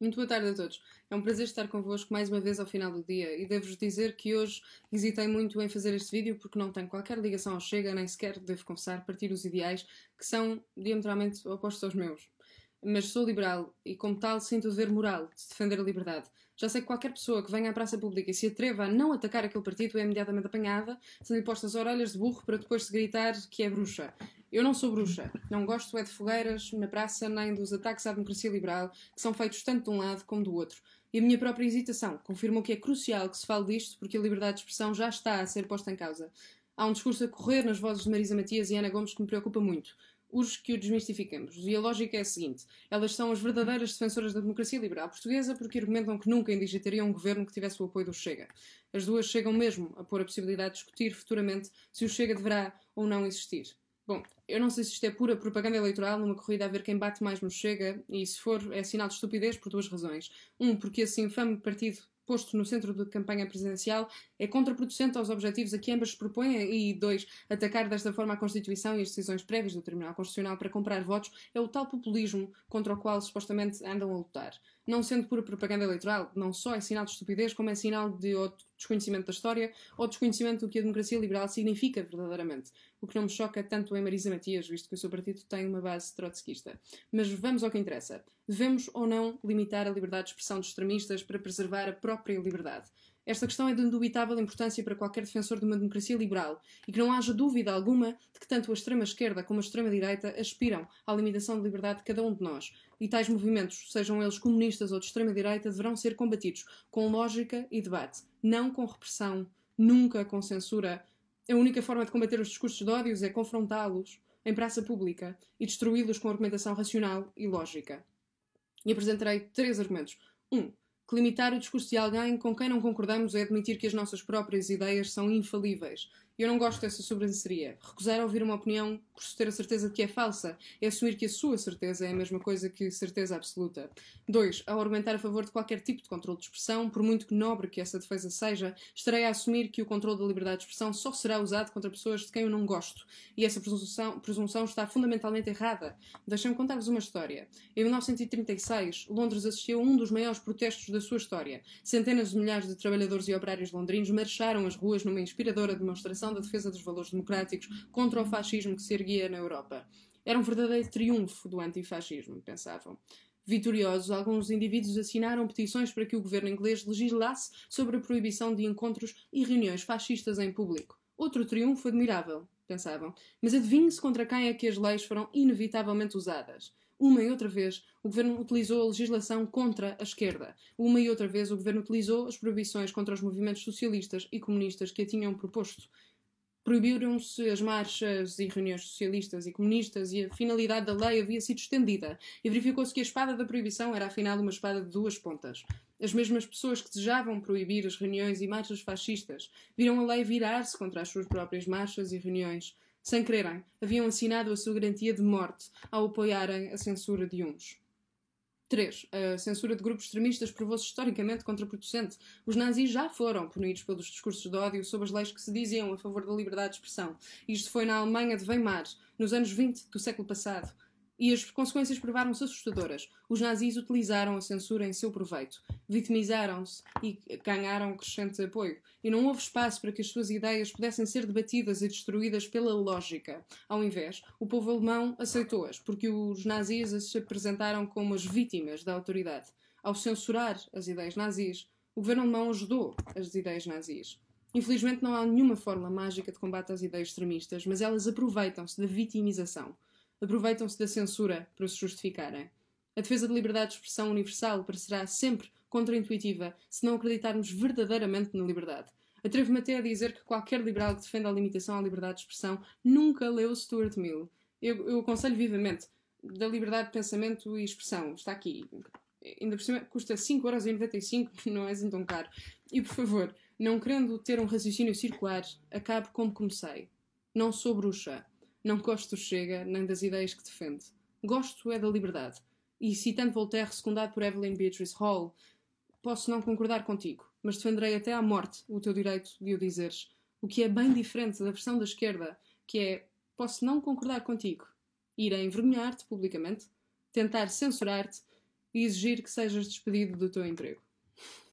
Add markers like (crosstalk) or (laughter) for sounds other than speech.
Muito boa tarde a todos. É um prazer estar convosco mais uma vez ao final do dia e devo-vos dizer que hoje hesitei muito em fazer este vídeo porque não tenho qualquer ligação ao Chega, nem sequer, devo confessar, partir os ideais que são diametralmente opostos aos meus. Mas sou liberal e, como tal, sinto o dever moral de defender a liberdade. Já sei que qualquer pessoa que venha à praça pública e se atreva a não atacar aquele partido é imediatamente apanhada, sendo-lhe postas orelhas de burro para depois se gritar que é bruxa. Eu não sou bruxa. Não gosto é de fogueiras na praça nem dos ataques à democracia liberal que são feitos tanto de um lado como do outro. E a minha própria hesitação confirmou que é crucial que se fale disto porque a liberdade de expressão já está a ser posta em causa. Há um discurso a correr nas vozes de Marisa Matias e Ana Gomes que me preocupa muito. Urge que o desmistifiquemos. E a lógica é a seguinte: elas são as verdadeiras defensoras da democracia liberal portuguesa porque argumentam que nunca indigitariam um governo que tivesse o apoio do Chega. As duas chegam mesmo a pôr a possibilidade de discutir futuramente se o Chega deverá ou não existir. Bom, eu não sei se isto é pura propaganda eleitoral numa corrida a ver quem bate mais no Chega, e se for, é sinal de estupidez por duas razões. Um, porque esse infame partido posto no centro da campanha presidencial é contraproducente aos objetivos a que ambas se propõem e, dois, atacar desta forma a Constituição e as decisões prévias do Tribunal Constitucional para comprar votos é o tal populismo contra o qual supostamente andam a lutar. Não sendo pura propaganda eleitoral, não só é sinal de estupidez, como é sinal de desconhecimento da história ou desconhecimento do que a democracia liberal significa verdadeiramente. O que não me choca tanto em Marisa Matias, visto que o seu partido tem uma base trotskista. Mas vamos ao que interessa. Devemos ou não limitar a liberdade de expressão dos extremistas para preservar a própria liberdade? Esta questão é de indubitável importância para qualquer defensor de uma democracia liberal e que não haja dúvida alguma de que tanto a extrema-esquerda como a extrema-direita aspiram à limitação de liberdade de cada um de nós. E tais movimentos, sejam eles comunistas ou de extrema-direita, deverão ser combatidos com lógica e debate, não com repressão, nunca com censura. A única forma de combater os discursos de ódios é confrontá-los em praça pública e destruí-los com argumentação racional e lógica. E apresentarei três argumentos. Um, que limitar o discurso de alguém com quem não concordamos é admitir que as nossas próprias ideias são infalíveis eu não gosto dessa sobranceria. Recusar ouvir uma opinião por ter a certeza de que é falsa é assumir que a sua certeza é a mesma coisa que certeza absoluta. 2. Ao argumentar a favor de qualquer tipo de controle de expressão, por muito que nobre que essa defesa seja, estarei a assumir que o controle da liberdade de expressão só será usado contra pessoas de quem eu não gosto. E essa presunção, presunção está fundamentalmente errada. Deixem-me contar-vos uma história. Em 1936, Londres assistiu a um dos maiores protestos da sua história. Centenas de milhares de trabalhadores e operários londrinos marcharam as ruas numa inspiradora demonstração da defesa dos valores democráticos contra o fascismo que se erguia na Europa. Era um verdadeiro triunfo do antifascismo, pensavam. Vitoriosos, alguns indivíduos assinaram petições para que o governo inglês legislasse sobre a proibição de encontros e reuniões fascistas em público. Outro triunfo admirável, pensavam. Mas adivinhe-se contra quem é que as leis foram inevitavelmente usadas. Uma e outra vez, o governo utilizou a legislação contra a esquerda. Uma e outra vez, o governo utilizou as proibições contra os movimentos socialistas e comunistas que a tinham proposto. Proibiram-se as marchas e reuniões socialistas e comunistas e a finalidade da lei havia sido estendida e verificou-se que a espada da proibição era afinal uma espada de duas pontas. As mesmas pessoas que desejavam proibir as reuniões e marchas fascistas viram a lei virar-se contra as suas próprias marchas e reuniões. Sem quererem, haviam assinado a sua garantia de morte ao apoiarem a censura de uns. 3. A censura de grupos extremistas provou-se historicamente contraproducente. Os nazis já foram punidos pelos discursos de ódio sob as leis que se diziam a favor da liberdade de expressão. Isto foi na Alemanha de Weimar, nos anos 20 do século passado. E as consequências provaram-se assustadoras. Os nazis utilizaram a censura em seu proveito, vitimizaram-se e ganharam crescente apoio. E não houve espaço para que as suas ideias pudessem ser debatidas e destruídas pela lógica. Ao invés, o povo alemão aceitou-as, porque os nazis se apresentaram como as vítimas da autoridade. Ao censurar as ideias nazis, o governo alemão ajudou as ideias nazis. Infelizmente, não há nenhuma fórmula mágica de combate às ideias extremistas, mas elas aproveitam-se da vitimização aproveitam-se da censura para se justificarem. A defesa da liberdade de expressão universal parecerá sempre contraintuitiva se não acreditarmos verdadeiramente na liberdade. Atrevo-me até a dizer que qualquer liberal que defenda a limitação à liberdade de expressão nunca leu Stuart Mill. Eu, eu aconselho vivamente da liberdade de pensamento e expressão. Está aqui. Ainda por cima custa 5,95€, (laughs) não é assim tão caro. E por favor, não querendo ter um raciocínio circular, acabe como comecei. Não sou bruxa. Não gosto do Chega, nem das ideias que defende. Gosto é da liberdade. E citando Voltaire, secundado por Evelyn Beatrice Hall, posso não concordar contigo, mas defenderei até à morte o teu direito de o dizeres. O que é bem diferente da versão da esquerda, que é posso não concordar contigo, ir a envergonhar-te publicamente, tentar censurar-te e exigir que sejas despedido do teu emprego.